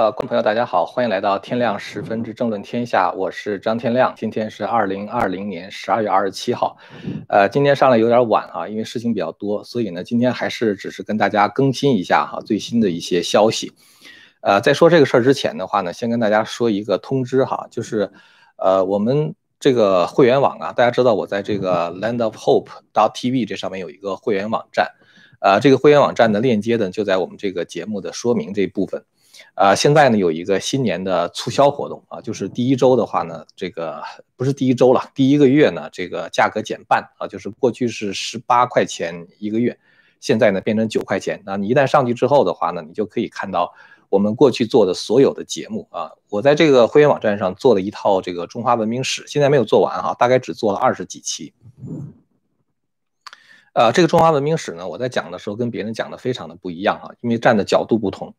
呃，观众朋友，大家好，欢迎来到天亮十分之政论天下，我是张天亮。今天是二零二零年十二月二十七号，呃，今天上来有点晚啊，因为事情比较多，所以呢，今天还是只是跟大家更新一下哈最新的一些消息。呃，在说这个事儿之前的话呢，先跟大家说一个通知哈，就是呃，我们这个会员网啊，大家知道我在这个 Land of Hope dot TV 这上面有一个会员网站，呃，这个会员网站的链接呢就在我们这个节目的说明这部分。呃，现在呢有一个新年的促销活动啊，就是第一周的话呢，这个不是第一周了，第一个月呢，这个价格减半啊，就是过去是十八块钱一个月，现在呢变成九块钱。那你一旦上去之后的话呢，你就可以看到我们过去做的所有的节目啊。我在这个会员网站上做了一套这个中华文明史，现在没有做完哈，大概只做了二十几期。呃，这个中华文明史呢，我在讲的时候跟别人讲的非常的不一样啊，因为站的角度不同。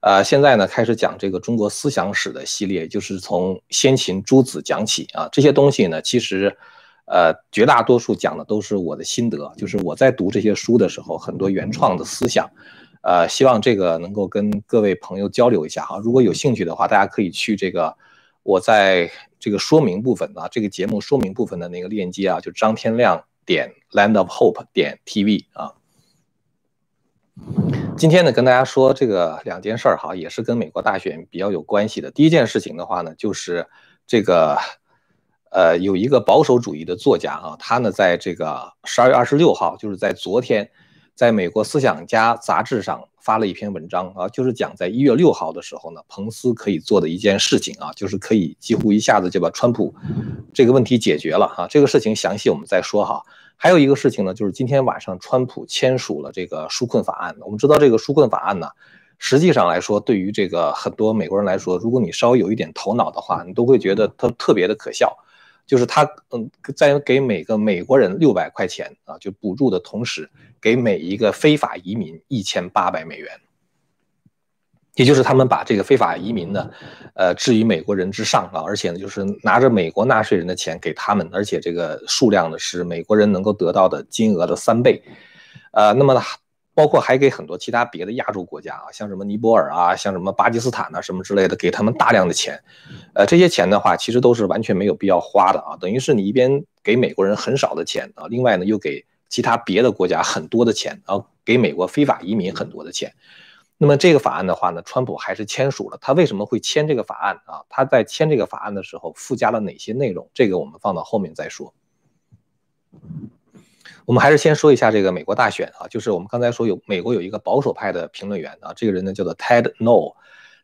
呃，现在呢开始讲这个中国思想史的系列，就是从先秦诸子讲起啊。这些东西呢，其实，呃，绝大多数讲的都是我的心得，就是我在读这些书的时候，很多原创的思想。呃，希望这个能够跟各位朋友交流一下哈。如果有兴趣的话，大家可以去这个我在这个说明部分啊，这个节目说明部分的那个链接啊，就张天亮点 Land of Hope 点 TV 啊。今天呢，跟大家说这个两件事儿哈，也是跟美国大选比较有关系的。第一件事情的话呢，就是这个，呃，有一个保守主义的作家啊，他呢在这个十二月二十六号，就是在昨天，在美国思想家杂志上发了一篇文章啊，就是讲在一月六号的时候呢，彭斯可以做的一件事情啊，就是可以几乎一下子就把川普这个问题解决了哈。这个事情详细我们再说哈。还有一个事情呢，就是今天晚上川普签署了这个纾困法案。我们知道这个纾困法案呢，实际上来说，对于这个很多美国人来说，如果你稍微有一点头脑的话，你都会觉得它特别的可笑。就是他嗯，在给每个美国人六百块钱啊，就补助的同时，给每一个非法移民一千八百美元。也就是他们把这个非法移民呢，呃，置于美国人之上啊，而且呢，就是拿着美国纳税人的钱给他们，而且这个数量呢是美国人能够得到的金额的三倍，呃，那么呢，包括还给很多其他别的亚洲国家啊，像什么尼泊尔啊，像什么巴基斯坦啊什么之类的，给他们大量的钱，呃，这些钱的话，其实都是完全没有必要花的啊，等于是你一边给美国人很少的钱啊，另外呢又给其他别的国家很多的钱，啊给美国非法移民很多的钱。那么这个法案的话呢，川普还是签署了。他为什么会签这个法案啊？他在签这个法案的时候附加了哪些内容？这个我们放到后面再说。我们还是先说一下这个美国大选啊，就是我们刚才说有美国有一个保守派的评论员啊，这个人呢叫做 Ted No，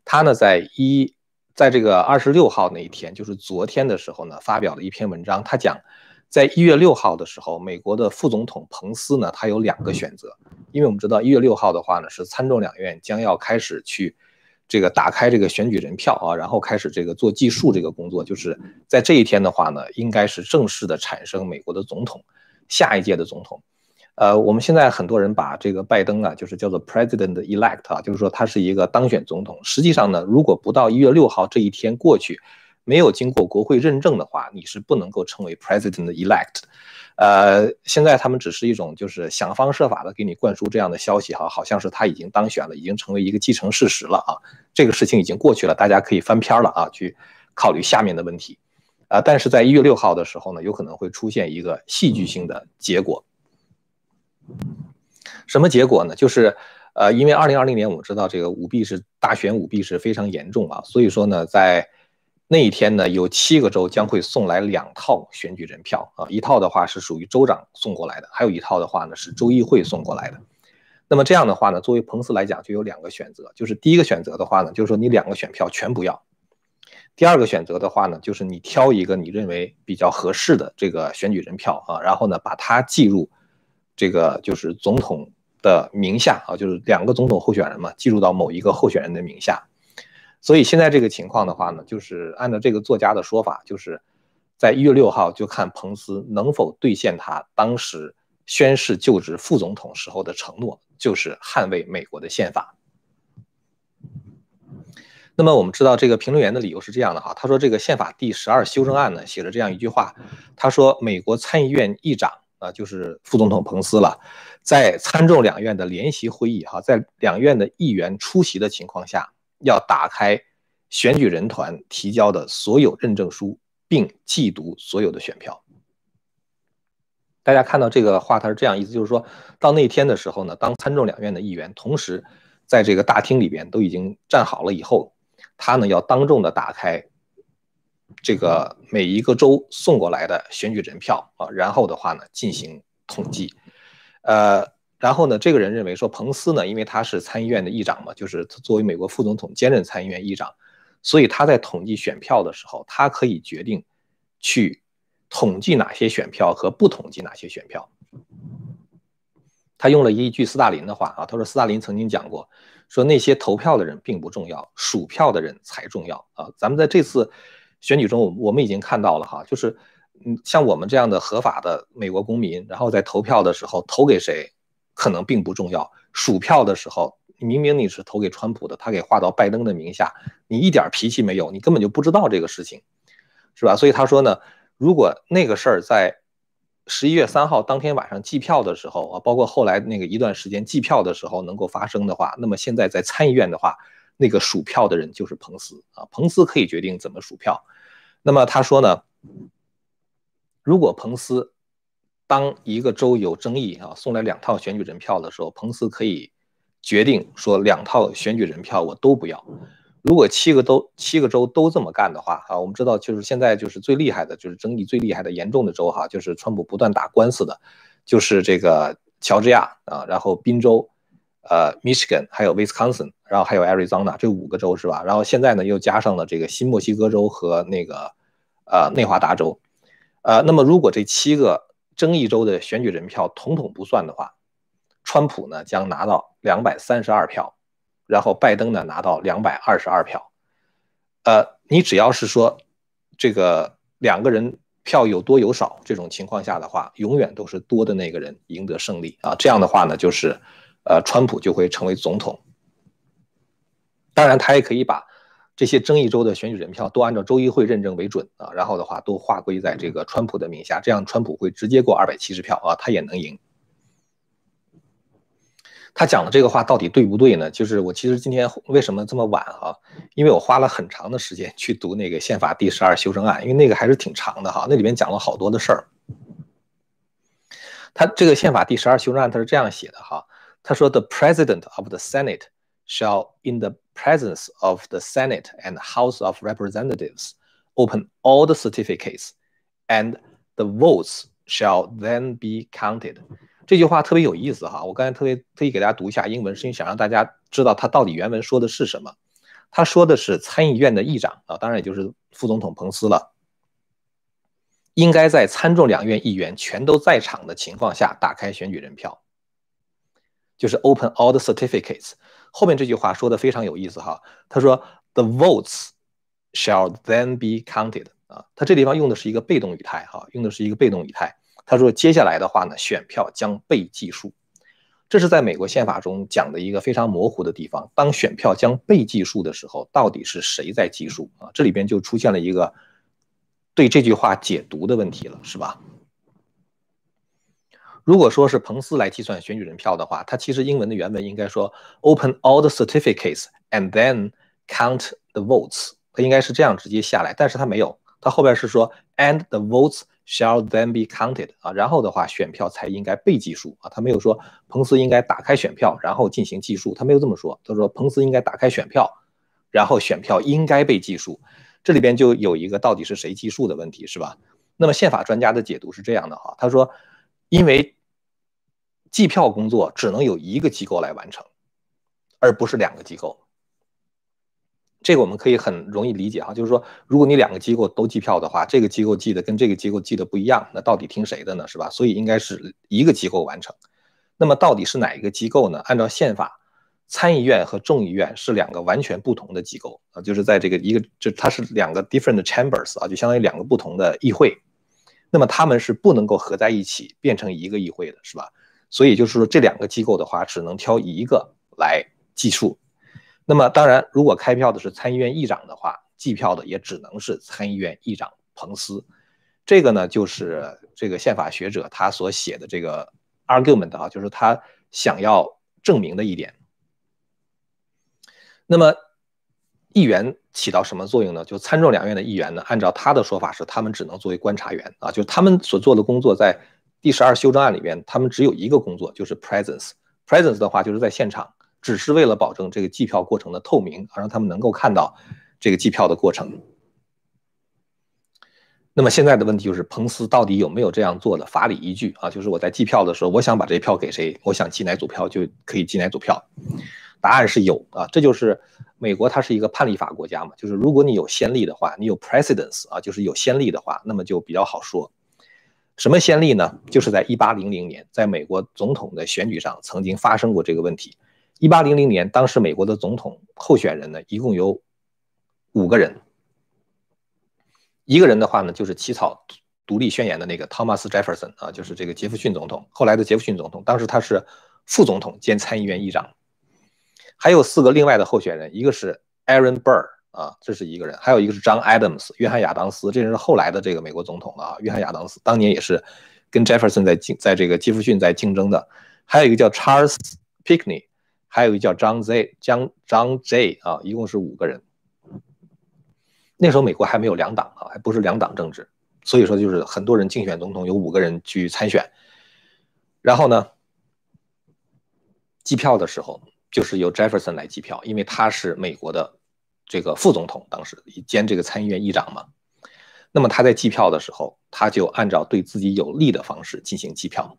他呢在一在这个二十六号那一天，就是昨天的时候呢，发表了一篇文章，他讲。在一月六号的时候，美国的副总统彭斯呢，他有两个选择，因为我们知道一月六号的话呢，是参众两院将要开始去这个打开这个选举人票啊，然后开始这个做计数这个工作，就是在这一天的话呢，应该是正式的产生美国的总统，下一届的总统。呃，我们现在很多人把这个拜登啊，就是叫做 President elect 啊，就是说他是一个当选总统。实际上呢，如果不到一月六号这一天过去。没有经过国会认证的话，你是不能够称为 president elect。呃，现在他们只是一种就是想方设法的给你灌输这样的消息哈，好像是他已经当选了，已经成为一个既成事实了啊。这个事情已经过去了，大家可以翻篇了啊，去考虑下面的问题。啊，但是在一月六号的时候呢，有可能会出现一个戏剧性的结果。什么结果呢？就是呃，因为二零二零年我们知道这个舞弊是大选舞弊是非常严重啊，所以说呢，在那一天呢，有七个州将会送来两套选举人票啊，一套的话是属于州长送过来的，还有一套的话呢是州议会送过来的。那么这样的话呢，作为彭斯来讲就有两个选择，就是第一个选择的话呢，就是说你两个选票全不要；第二个选择的话呢，就是你挑一个你认为比较合适的这个选举人票啊，然后呢把它记入这个就是总统的名下啊，就是两个总统候选人嘛，记入到某一个候选人的名下。所以现在这个情况的话呢，就是按照这个作家的说法，就是在一月六号就看彭斯能否兑现他当时宣誓就职副总统时候的承诺，就是捍卫美国的宪法。那么我们知道这个评论员的理由是这样的哈，他说这个宪法第十二修正案呢写了这样一句话，他说美国参议院议长啊就是副总统彭斯了，在参众两院的联席会议哈，在两院的议员出席的情况下。要打开选举人团提交的所有认证书，并记读所有的选票。大家看到这个话，它是这样意思，就是说到那天的时候呢，当参众两院的议员同时在这个大厅里边都已经站好了以后，他呢要当众的打开这个每一个州送过来的选举人票啊，然后的话呢进行统计，呃，然后呢，这个人认为说彭斯呢，因为他是参议院的议长嘛，就是作为美国副总统兼任参议院议长，所以他在统计选票的时候，他可以决定去。统计哪些选票和不统计哪些选票，他用了一句斯大林的话啊，他说斯大林曾经讲过，说那些投票的人并不重要，数票的人才重要啊。咱们在这次选举中，我们已经看到了哈，就是嗯，像我们这样的合法的美国公民，然后在投票的时候投给谁，可能并不重要。数票的时候，明明你是投给川普的，他给划到拜登的名下，你一点脾气没有，你根本就不知道这个事情，是吧？所以他说呢。如果那个事儿在十一月三号当天晚上计票的时候啊，包括后来那个一段时间计票的时候能够发生的话，那么现在在参议院的话，那个数票的人就是彭斯啊，彭斯可以决定怎么数票。那么他说呢，如果彭斯当一个州有争议啊，送来两套选举人票的时候，彭斯可以决定说两套选举人票我都不要。如果七个都七个州都这么干的话，哈，我们知道就是现在就是最厉害的，就是争议最厉害的严重的州，哈，就是川普不断打官司的，就是这个乔治亚啊，然后宾州，呃，Michigan，还有 Wisconsin，然后还有 Arizona 这五个州是吧？然后现在呢又加上了这个新墨西哥州和那个呃内华达州，呃，那么如果这七个争议州的选举人票统统不算的话，川普呢将拿到两百三十二票。然后拜登呢拿到两百二十二票，呃，你只要是说这个两个人票有多有少这种情况下的话，永远都是多的那个人赢得胜利啊。这样的话呢，就是呃，川普就会成为总统。当然，他也可以把这些争议州的选举人票都按照州议会认证为准啊，然后的话都划归在这个川普的名下，这样川普会直接过二百七十票啊，他也能赢。他讲的这个话到底对不对呢？就是我其实今天为什么这么晚哈？因为我花了很长的时间去读那个宪法第十二修正案，因为那个还是挺长的哈，那里面讲了好多的事儿。他这个宪法第十二修正案他是这样写的哈，他说：“The President of the Senate shall, in the presence of the Senate and House of Representatives, open all the certificates, and the votes shall then be counted.” 这句话特别有意思哈，我刚才特别特意给大家读一下英文，是因为想让大家知道他到底原文说的是什么。他说的是参议院的议长啊，当然也就是副总统彭斯了，应该在参众两院议员全都在场的情况下打开选举人票，就是 open all the certificates。后面这句话说的非常有意思哈，他说 the votes shall then be counted 啊，他这地方用的是一个被动语态哈，用的是一个被动语态。他说：“接下来的话呢，选票将被计数，这是在美国宪法中讲的一个非常模糊的地方。当选票将被计数的时候，到底是谁在计数啊？这里边就出现了一个对这句话解读的问题了，是吧？如果说是彭斯来计算选举人票的话，他其实英文的原文应该说 ‘Open all the certificates and then count the votes’，他应该是这样直接下来，但是他没有，他后边是说 ‘and the votes’。” Shall then be counted 啊，然后的话，选票才应该被计数啊。他没有说彭斯应该打开选票，然后进行计数，他没有这么说。他说彭斯应该打开选票，然后选票应该被计数。这里边就有一个到底是谁计数的问题，是吧？那么宪法专家的解读是这样的哈，他说，因为计票工作只能有一个机构来完成，而不是两个机构。这个我们可以很容易理解哈，就是说，如果你两个机构都计票的话，这个机构计的跟这个机构计的不一样，那到底听谁的呢？是吧？所以应该是一个机构完成。那么到底是哪一个机构呢？按照宪法，参议院和众议院是两个完全不同的机构啊，就是在这个一个，这它是两个 different chambers 啊，就相当于两个不同的议会。那么他们是不能够合在一起变成一个议会的，是吧？所以就是说，这两个机构的话，只能挑一个来计数。那么当然，如果开票的是参议院议长的话，计票的也只能是参议院议长彭斯。这个呢，就是这个宪法学者他所写的这个 argument 啊，就是他想要证明的一点。那么议员起到什么作用呢？就参众两院的议员呢，按照他的说法是，他们只能作为观察员啊，就他们所做的工作，在第十二修正案里边，他们只有一个工作，就是 presence。presence 的话，就是在现场，只是为了保证这个计票过程的透明，让他们能够看到这个计票的过程。那么现在的问题就是，彭斯到底有没有这样做的法理依据啊？就是我在计票的时候，我想把这票给谁，我想寄哪组票就可以寄哪组票。答案是有啊，这就是美国，它是一个判例法国家嘛。就是如果你有先例的话，你有 precedence 啊，就是有先例的话，那么就比较好说。什么先例呢？就是在1800年，在美国总统的选举上曾经发生过这个问题。1800年，当时美国的总统候选人呢，一共有五个人。一个人的话呢，就是起草独立宣言的那个 Thomas Jefferson 啊，就是这个杰弗逊总统，后来的杰弗逊总统，当时他是副总统兼参议院议长。还有四个另外的候选人，一个是 Aaron Burr 啊，这是一个人，还有一个是 John Adams 约翰亚当斯，这人是后来的这个美国总统了啊。约翰亚当斯当年也是跟 Jefferson 在竞，在这个杰弗逊在竞争的。还有一个叫 Charles Pinckney，还有一个叫张 Z 江 John J 啊，一共是五个人。那时候美国还没有两党啊，还不是两党政治，所以说就是很多人竞选总统有五个人去参选，然后呢，计票的时候。就是由 Jefferson 来计票，因为他是美国的这个副总统，当时兼这个参议院议长嘛。那么他在计票的时候，他就按照对自己有利的方式进行计票。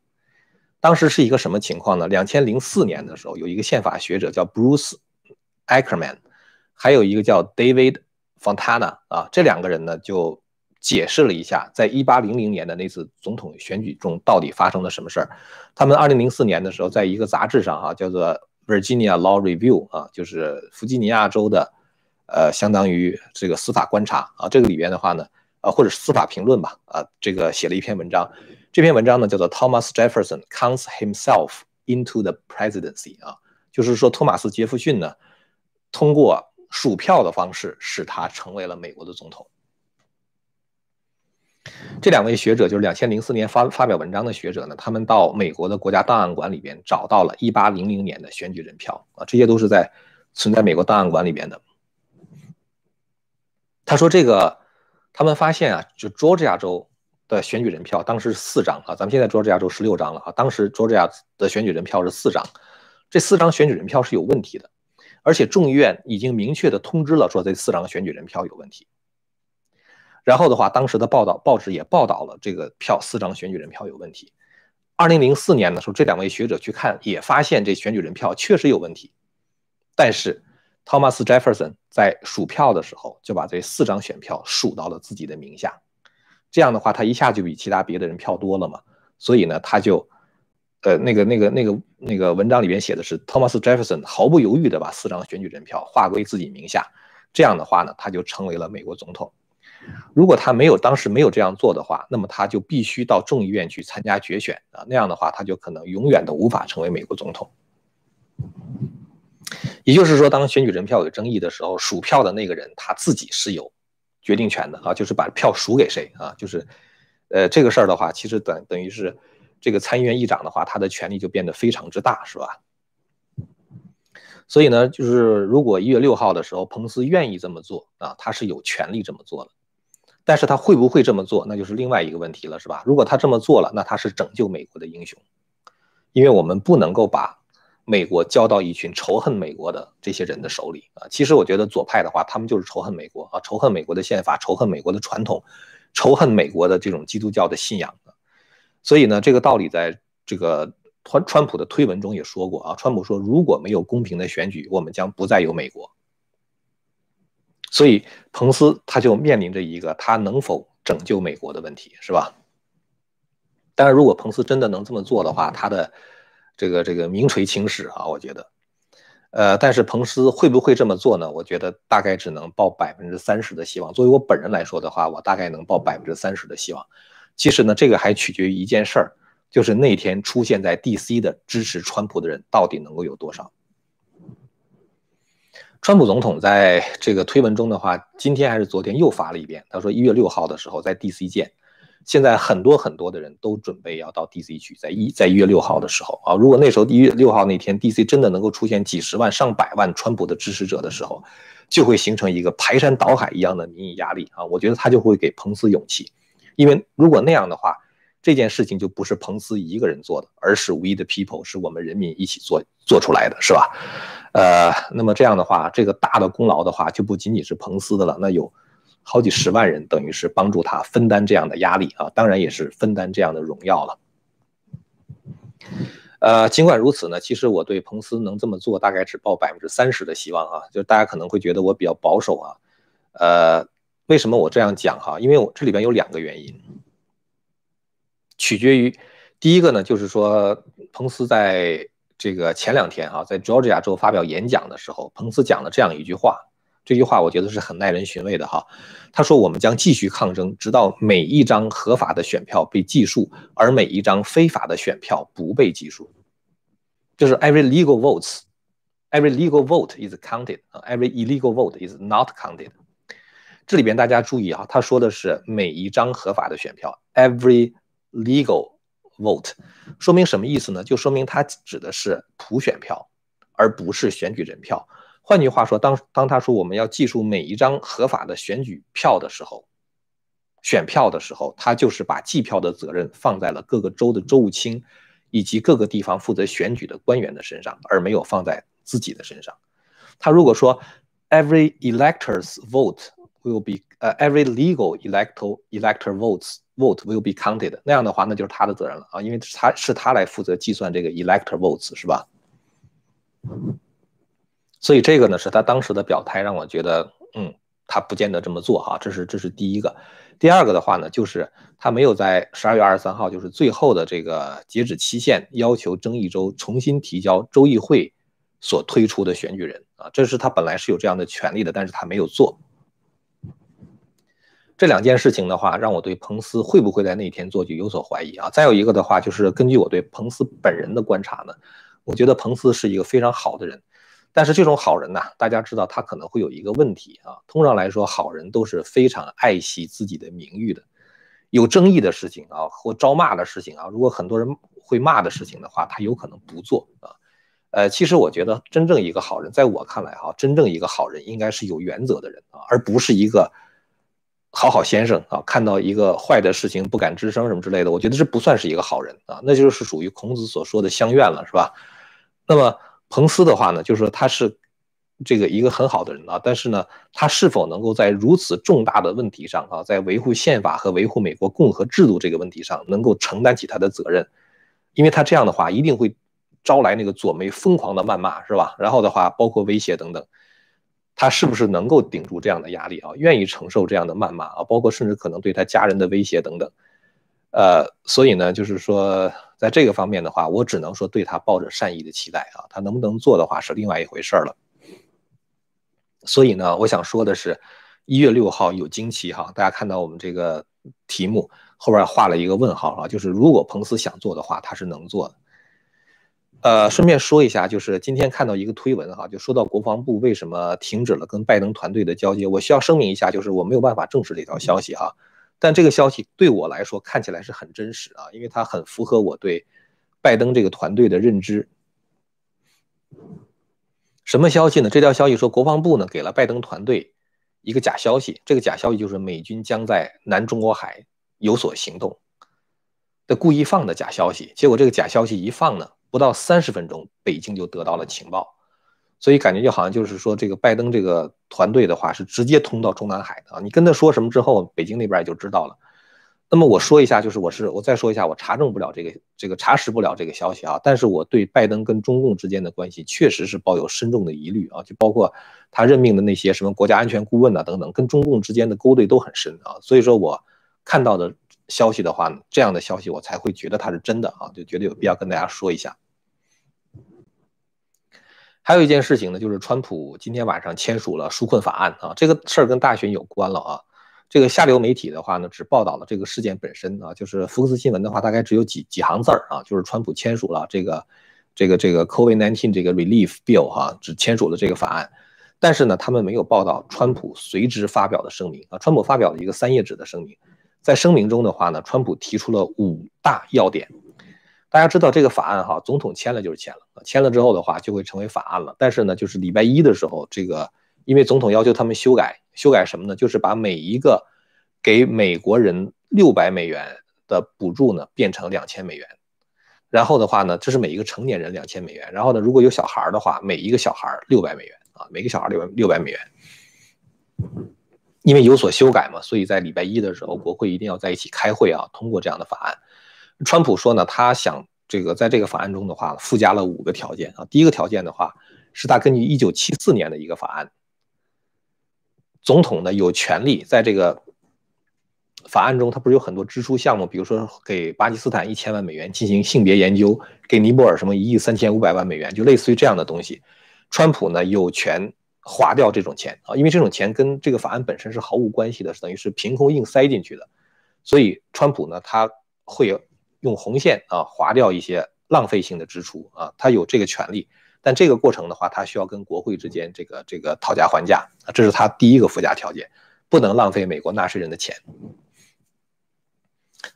当时是一个什么情况呢？两千零四年的时候，有一个宪法学者叫 Bruce Ackerman，还有一个叫 David Fontana 啊，这两个人呢就解释了一下，在一八零零年的那次总统选举中到底发生了什么事儿。他们二零零四年的时候，在一个杂志上哈，叫做 Virginia Law Review 啊，就是弗吉尼亚州的，呃，相当于这个司法观察啊，这个里边的话呢，呃，或者司法评论吧，啊，这个写了一篇文章，这篇文章呢叫做 Thomas Jefferson counts himself into the presidency 啊，就是说托马斯杰弗逊呢，通过数票的方式使他成为了美国的总统。这两位学者就是两千零四年发发表文章的学者呢，他们到美国的国家档案馆里边找到了一八零零年的选举人票啊，这些都是在存在美国档案馆里边的。他说这个他们发现啊，就 Georgia 州的选举人票当时是四张啊，咱们现在 Georgia 州十六张了啊，当时 Georgia 的选举人票是四张，这四张选举人票是有问题的，而且众议院已经明确的通知了说这四张选举人票有问题。然后的话，当时的报道报纸也报道了这个票四张选举人票有问题。二零零四年的时候，这两位学者去看，也发现这选举人票确实有问题。但是，Thomas Jefferson 在数票的时候就把这四张选票数到了自己的名下，这样的话，他一下就比其他别的人票多了嘛。所以呢，他就，呃，那个那个那个那个文章里面写的是，Thomas Jefferson 毫不犹豫地把四张选举人票划归自己名下，这样的话呢，他就成为了美国总统。如果他没有当时没有这样做的话，那么他就必须到众议院去参加决选啊，那样的话他就可能永远都无法成为美国总统。也就是说，当选举人票有争议的时候，数票的那个人他自己是有决定权的啊，就是把票数给谁啊，就是，呃，这个事儿的话，其实等等于是这个参议院议长的话，他的权力就变得非常之大，是吧？所以呢，就是如果一月六号的时候，彭斯愿意这么做啊，他是有权利这么做的。但是他会不会这么做，那就是另外一个问题了，是吧？如果他这么做了，那他是拯救美国的英雄，因为我们不能够把美国交到一群仇恨美国的这些人的手里啊。其实我觉得左派的话，他们就是仇恨美国啊，仇恨美国的宪法，仇恨美国的传统，仇恨美国的这种基督教的信仰所以呢，这个道理在这个川川普的推文中也说过啊。川普说，如果没有公平的选举，我们将不再有美国。所以，彭斯他就面临着一个他能否拯救美国的问题，是吧？当然，如果彭斯真的能这么做的话，他的这个这个名垂青史啊，我觉得。呃，但是彭斯会不会这么做呢？我觉得大概只能抱百分之三十的希望。作为我本人来说的话，我大概能抱百分之三十的希望。其实呢，这个还取决于一件事儿，就是那天出现在 D.C. 的支持川普的人到底能够有多少。川普总统在这个推文中的话，今天还是昨天又发了一遍。他说一月六号的时候在 D.C. 见，现在很多很多的人都准备要到 DC 去，在一在一月六号的时候啊，如果那时候一月六号那天 DC 真的能够出现几十万上百万川普的支持者的时候，就会形成一个排山倒海一样的民意压力啊！我觉得他就会给彭斯勇气，因为如果那样的话，这件事情就不是彭斯一个人做的，而是 We the people，是我们人民一起做做出来的，是吧？呃，那么这样的话，这个大的功劳的话，就不仅仅是彭斯的了，那有。好几十万人，等于是帮助他分担这样的压力啊，当然也是分担这样的荣耀了。呃，尽管如此呢，其实我对彭斯能这么做，大概只抱百分之三十的希望啊。就大家可能会觉得我比较保守啊。呃，为什么我这样讲哈？因为我这里边有两个原因，取决于第一个呢，就是说彭斯在这个前两天啊，在 Georgia 州发表演讲的时候，彭斯讲了这样一句话。这句话我觉得是很耐人寻味的哈。他说：“我们将继续抗争，直到每一张合法的选票被计数，而每一张非法的选票不被计数。”就是 every legal votes, every legal vote is counted. Every illegal vote is not counted. 这里边大家注意啊，他说的是每一张合法的选票，every legal vote，说明什么意思呢？就说明他指的是普选票，而不是选举人票。换句话说，当当他说我们要计数每一张合法的选举票的时候，选票的时候，他就是把计票的责任放在了各个州的州务卿以及各个地方负责选举的官员的身上，而没有放在自己的身上。他如果说 every elector's vote will be 呃 every legal elector elector votes vote will be counted，那样的话，那就是他的责任了啊，因为他是他来负责计算这个 elector votes 是吧？所以这个呢是他当时的表态，让我觉得，嗯，他不见得这么做哈。这是这是第一个。第二个的话呢，就是他没有在十二月二十三号，就是最后的这个截止期限，要求争议州重新提交州议会所推出的选举人啊。这是他本来是有这样的权利的，但是他没有做。这两件事情的话，让我对彭斯会不会在那天做就有所怀疑啊。再有一个的话，就是根据我对彭斯本人的观察呢，我觉得彭斯是一个非常好的人。但是这种好人呢，大家知道他可能会有一个问题啊。通常来说，好人都是非常爱惜自己的名誉的。有争议的事情啊，或招骂的事情啊，如果很多人会骂的事情的话，他有可能不做啊。呃，其实我觉得真正一个好人，在我看来哈，真正一个好人应该是有原则的人啊，而不是一个好好先生啊。看到一个坏的事情不敢吱声什么之类的，我觉得这不算是一个好人啊，那就是属于孔子所说的相怨了，是吧？那么。彭斯的话呢，就是说他是这个一个很好的人啊，但是呢，他是否能够在如此重大的问题上啊，在维护宪法和维护美国共和制度这个问题上，能够承担起他的责任？因为他这样的话，一定会招来那个左媒疯狂的谩骂，是吧？然后的话，包括威胁等等，他是不是能够顶住这样的压力啊？愿意承受这样的谩骂啊？包括甚至可能对他家人的威胁等等。呃，所以呢，就是说，在这个方面的话，我只能说对他抱着善意的期待啊，他能不能做的话是另外一回事了。所以呢，我想说的是，一月六号有惊奇哈，大家看到我们这个题目后边画了一个问号啊，就是如果彭斯想做的话，他是能做的。呃，顺便说一下，就是今天看到一个推文哈，就说到国防部为什么停止了跟拜登团队的交接，我需要声明一下，就是我没有办法证实这条消息哈。但这个消息对我来说看起来是很真实啊，因为它很符合我对拜登这个团队的认知。什么消息呢？这条消息说，国防部呢给了拜登团队一个假消息，这个假消息就是美军将在南中国海有所行动的故意放的假消息。结果这个假消息一放呢，不到三十分钟，北京就得到了情报。所以感觉就好像就是说，这个拜登这个团队的话是直接通到中南海的啊。你跟他说什么之后，北京那边也就知道了。那么我说一下，就是我是我再说一下，我查证不了这个这个查实不了这个消息啊。但是我对拜登跟中共之间的关系确实是抱有深重的疑虑啊，就包括他任命的那些什么国家安全顾问呐等等，跟中共之间的勾兑都很深啊。所以说我看到的消息的话呢，这样的消息我才会觉得它是真的啊，就觉得有必要跟大家说一下。还有一件事情呢，就是川普今天晚上签署了纾困法案啊，这个事儿跟大选有关了啊。这个下流媒体的话呢，只报道了这个事件本身啊，就是福克斯新闻的话，大概只有几几行字儿啊，就是川普签署了这个这个这个 COVID-19 这个 Relief Bill 哈，只签署了这个法案。但是呢，他们没有报道川普随之发表的声明啊，川普发表了一个三页纸的声明，在声明中的话呢，川普提出了五大要点。大家知道这个法案哈，总统签了就是签了，签了之后的话就会成为法案了。但是呢，就是礼拜一的时候，这个因为总统要求他们修改，修改什么呢？就是把每一个给美国人六百美元的补助呢变成两千美元。然后的话呢，这是每一个成年人两千美元。然后呢，如果有小孩的话，每一个小孩六百美元啊，每个小孩六百六百美元。因为有所修改嘛，所以在礼拜一的时候，国会一定要在一起开会啊，通过这样的法案。川普说呢，他想这个在这个法案中的话附加了五个条件啊。第一个条件的话，是他根据一九七四年的一个法案，总统呢有权利在这个法案中，他不是有很多支出项目，比如说给巴基斯坦一千万美元进行性别研究，给尼泊尔什么一亿三千五百万美元，就类似于这样的东西，川普呢有权划掉这种钱啊，因为这种钱跟这个法案本身是毫无关系的，等于是凭空硬塞进去的，所以川普呢他会。用红线啊划掉一些浪费性的支出啊，他有这个权利，但这个过程的话，他需要跟国会之间这个这个讨价还价啊，这是他第一个附加条件，不能浪费美国纳税人的钱。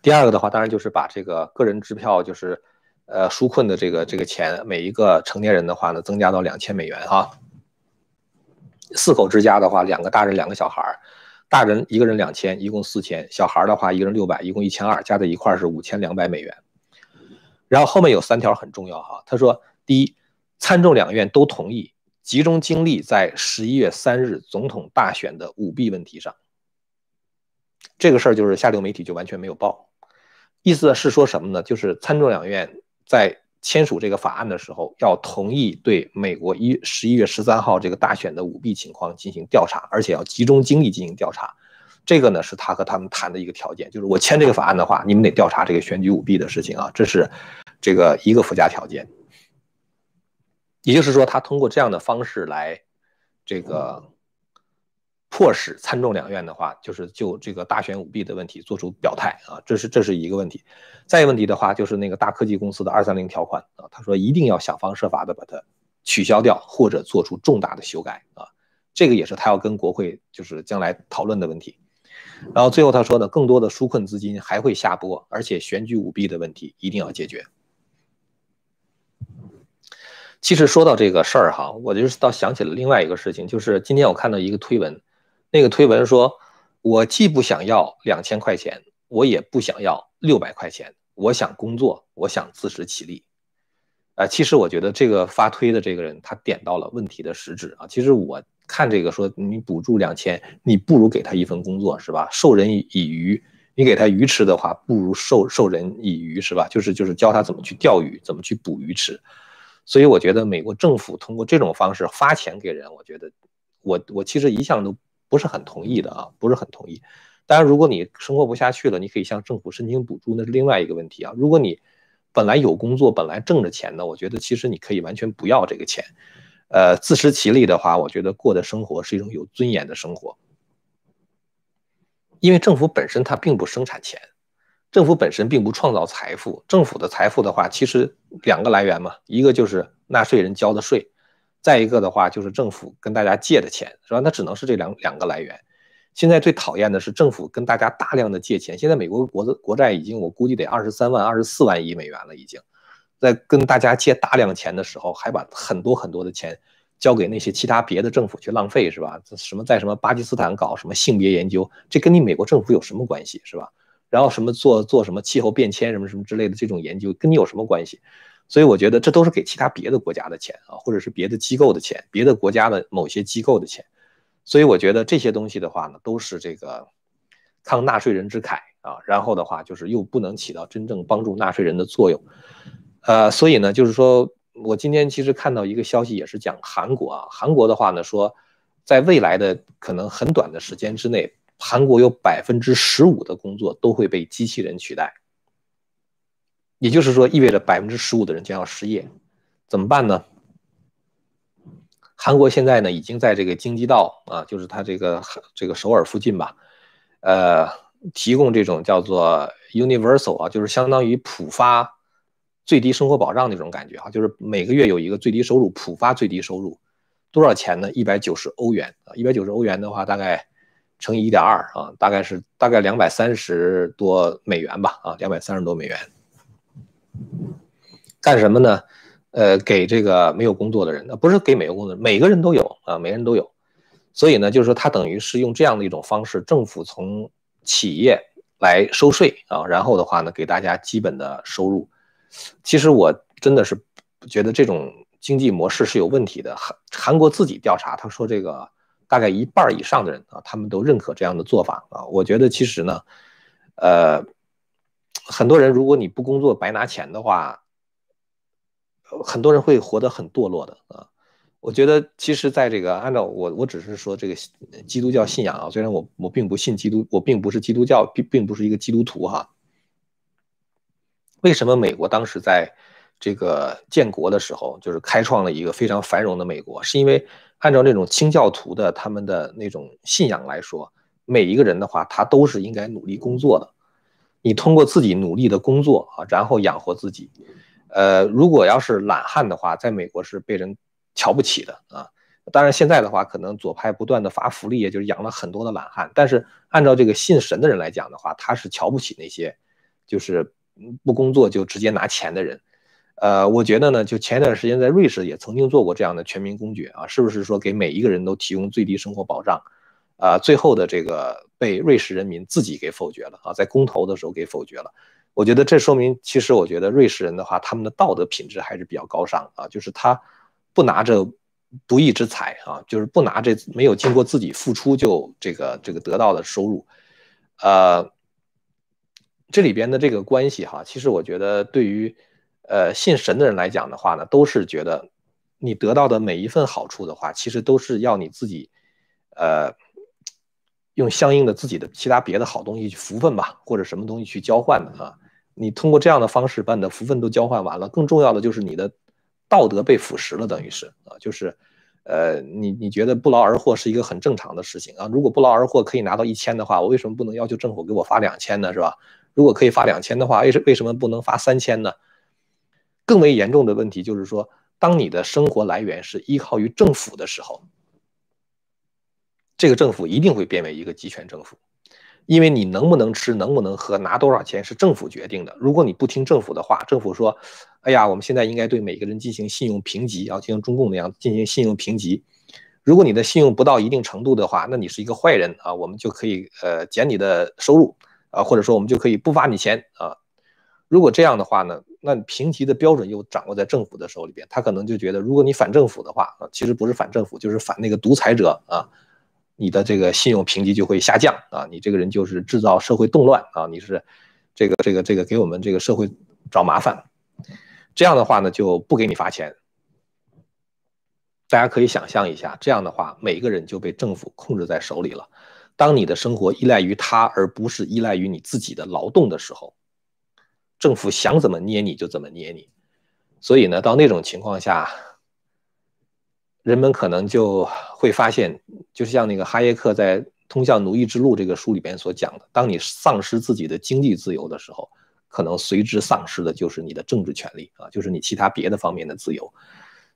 第二个的话，当然就是把这个个人支票，就是呃纾困的这个这个钱，每一个成年人的话呢，增加到两千美元哈。四口之家的话，两个大人两个小孩。大人一个人两千，一共四千；小孩的话，一个人六百，一共一千二，加在一块是五千两百美元。然后后面有三条很重要哈，他说：第一，参众两院都同意集中精力在十一月三日总统大选的舞弊问题上。这个事儿就是下流媒体就完全没有报，意思是说什么呢？就是参众两院在。签署这个法案的时候，要同意对美国一十一月十三号这个大选的舞弊情况进行调查，而且要集中精力进行调查。这个呢是他和他们谈的一个条件，就是我签这个法案的话，你们得调查这个选举舞弊的事情啊，这是这个一个附加条件。也就是说，他通过这样的方式来这个。迫使参众两院的话，就是就这个大选舞弊的问题做出表态啊，这是这是一个问题。再一个问题的话，就是那个大科技公司的二三零条款啊，他说一定要想方设法的把它取消掉，或者做出重大的修改啊，这个也是他要跟国会就是将来讨论的问题。然后最后他说呢，更多的纾困资金还会下拨，而且选举舞弊的问题一定要解决。其实说到这个事儿哈，我就是倒想起了另外一个事情，就是今天我看到一个推文。那个推文说：“我既不想要两千块钱，我也不想要六百块钱。我想工作，我想自食其力。”啊，其实我觉得这个发推的这个人他点到了问题的实质啊。其实我看这个说你补助两千，你不如给他一份工作是吧？授人以渔，你给他鱼吃的话，不如授授人以渔是吧？就是就是教他怎么去钓鱼，怎么去捕鱼吃。所以我觉得美国政府通过这种方式发钱给人，我觉得我我其实一向都。不是很同意的啊，不是很同意。当然，如果你生活不下去了，你可以向政府申请补助，那是另外一个问题啊。如果你本来有工作，本来挣着钱呢，我觉得其实你可以完全不要这个钱，呃，自食其力的话，我觉得过的生活是一种有尊严的生活。因为政府本身它并不生产钱，政府本身并不创造财富。政府的财富的话，其实两个来源嘛，一个就是纳税人交的税。再一个的话，就是政府跟大家借的钱，是吧？那只能是这两两个来源。现在最讨厌的是政府跟大家大量的借钱。现在美国国国债已经，我估计得二十三万、二十四万亿美元了，已经在跟大家借大量钱的时候，还把很多很多的钱交给那些其他别的政府去浪费，是吧？什么在什么巴基斯坦搞什么性别研究，这跟你美国政府有什么关系，是吧？然后什么做做什么气候变迁什么什么之类的这种研究，跟你有什么关系？所以我觉得这都是给其他别的国家的钱啊，或者是别的机构的钱，别的国家的某些机构的钱。所以我觉得这些东西的话呢，都是这个抗纳税人之慨啊。然后的话就是又不能起到真正帮助纳税人的作用。呃，所以呢，就是说我今天其实看到一个消息，也是讲韩国啊。韩国的话呢说，在未来的可能很短的时间之内，韩国有百分之十五的工作都会被机器人取代。也就是说，意味着百分之十五的人将要失业，怎么办呢？韩国现在呢，已经在这个京畿道啊，就是它这个这个首尔附近吧，呃，提供这种叫做 universal 啊，就是相当于普发最低生活保障那种感觉哈，就是每个月有一个最低收入，普发最低收入，多少钱呢？一百九十欧元啊，一百九十欧元的话，大概乘以一点二啊，大概是大概两百三十多美元吧啊，两百三十多美元。干什么呢？呃，给这个没有工作的人，那不是给没有工作，每个人都有啊，每个人都有。所以呢，就是说，它等于是用这样的一种方式，政府从企业来收税啊，然后的话呢，给大家基本的收入。其实我真的是觉得这种经济模式是有问题的。韩韩国自己调查，他说这个大概一半以上的人啊，他们都认可这样的做法啊。我觉得其实呢，呃，很多人如果你不工作白拿钱的话，很多人会活得很堕落的啊。我觉得，其实，在这个按照我，我只是说这个基督教信仰啊，虽然我我并不信基督，我并不是基督教，并并不是一个基督徒哈。为什么美国当时在这个建国的时候，就是开创了一个非常繁荣的美国？是因为按照那种清教徒的他们的那种信仰来说，每一个人的话，他都是应该努力工作的。你通过自己努力的工作啊，然后养活自己。呃，如果要是懒汉的话，在美国是被人。瞧不起的啊，当然现在的话，可能左派不断的发福利，也就是养了很多的懒汉。但是按照这个信神的人来讲的话，他是瞧不起那些就是不工作就直接拿钱的人。呃，我觉得呢，就前一段时间在瑞士也曾经做过这样的全民公决啊，是不是说给每一个人都提供最低生活保障？啊，最后的这个被瑞士人民自己给否决了啊，在公投的时候给否决了。我觉得这说明，其实我觉得瑞士人的话，他们的道德品质还是比较高尚啊，就是他。不拿着不义之财啊，就是不拿这没有经过自己付出就这个这个得到的收入，呃，这里边的这个关系哈，其实我觉得对于呃信神的人来讲的话呢，都是觉得你得到的每一份好处的话，其实都是要你自己呃用相应的自己的其他别的好东西去福分吧，或者什么东西去交换的啊。你通过这样的方式把你的福分都交换完了，更重要的就是你的。道德被腐蚀了，等于是啊，就是，呃，你你觉得不劳而获是一个很正常的事情啊？如果不劳而获可以拿到一千的话，我为什么不能要求政府给我发两千呢？是吧？如果可以发两千的话，为什为什么不能发三千呢？更为严重的问题就是说，当你的生活来源是依靠于政府的时候，这个政府一定会变为一个集权政府。因为你能不能吃，能不能喝，拿多少钱是政府决定的。如果你不听政府的话，政府说：“哎呀，我们现在应该对每个人进行信用评级，要进行中共那样进行信用评级。如果你的信用不到一定程度的话，那你是一个坏人啊，我们就可以呃减你的收入啊，或者说我们就可以不发你钱啊。如果这样的话呢，那评级的标准又掌握在政府的手里边，他可能就觉得，如果你反政府的话啊，其实不是反政府，就是反那个独裁者啊。”你的这个信用评级就会下降啊！你这个人就是制造社会动乱啊！你是这个这个这个给我们这个社会找麻烦，这样的话呢就不给你发钱。大家可以想象一下，这样的话每个人就被政府控制在手里了。当你的生活依赖于他，而不是依赖于你自己的劳动的时候，政府想怎么捏你就怎么捏你。所以呢，到那种情况下。人们可能就会发现，就像那个哈耶克在《通向奴役之路》这个书里边所讲的，当你丧失自己的经济自由的时候，可能随之丧失的就是你的政治权利啊，就是你其他别的方面的自由。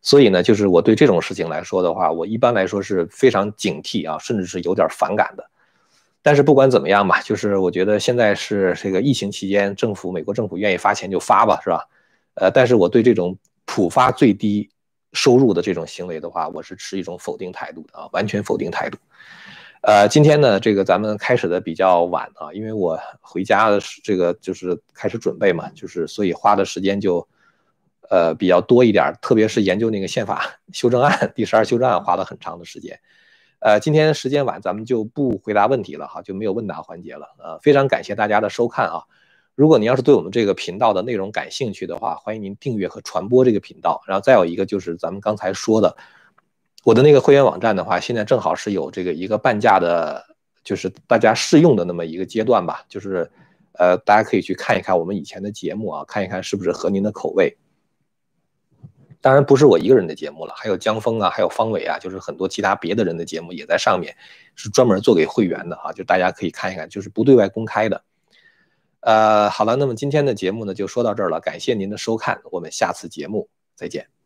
所以呢，就是我对这种事情来说的话，我一般来说是非常警惕啊，甚至是有点反感的。但是不管怎么样吧，就是我觉得现在是这个疫情期间，政府美国政府愿意发钱就发吧，是吧？呃，但是我对这种普发最低。收入的这种行为的话，我是持一种否定态度的啊，完全否定态度。呃，今天呢，这个咱们开始的比较晚啊，因为我回家的这个就是开始准备嘛，就是所以花的时间就呃比较多一点，特别是研究那个宪法 修正案第十二修正案花了很长的时间。呃，今天时间晚，咱们就不回答问题了哈，就没有问答环节了。呃，非常感谢大家的收看啊。如果您要是对我们这个频道的内容感兴趣的话，欢迎您订阅和传播这个频道。然后再有一个就是咱们刚才说的，我的那个会员网站的话，现在正好是有这个一个半价的，就是大家试用的那么一个阶段吧。就是呃，大家可以去看一看我们以前的节目啊，看一看是不是合您的口味。当然不是我一个人的节目了，还有江峰啊，还有方伟啊，就是很多其他别的人的节目也在上面，是专门做给会员的啊，就大家可以看一看，就是不对外公开的。呃，好了，那么今天的节目呢就说到这儿了，感谢您的收看，我们下次节目再见。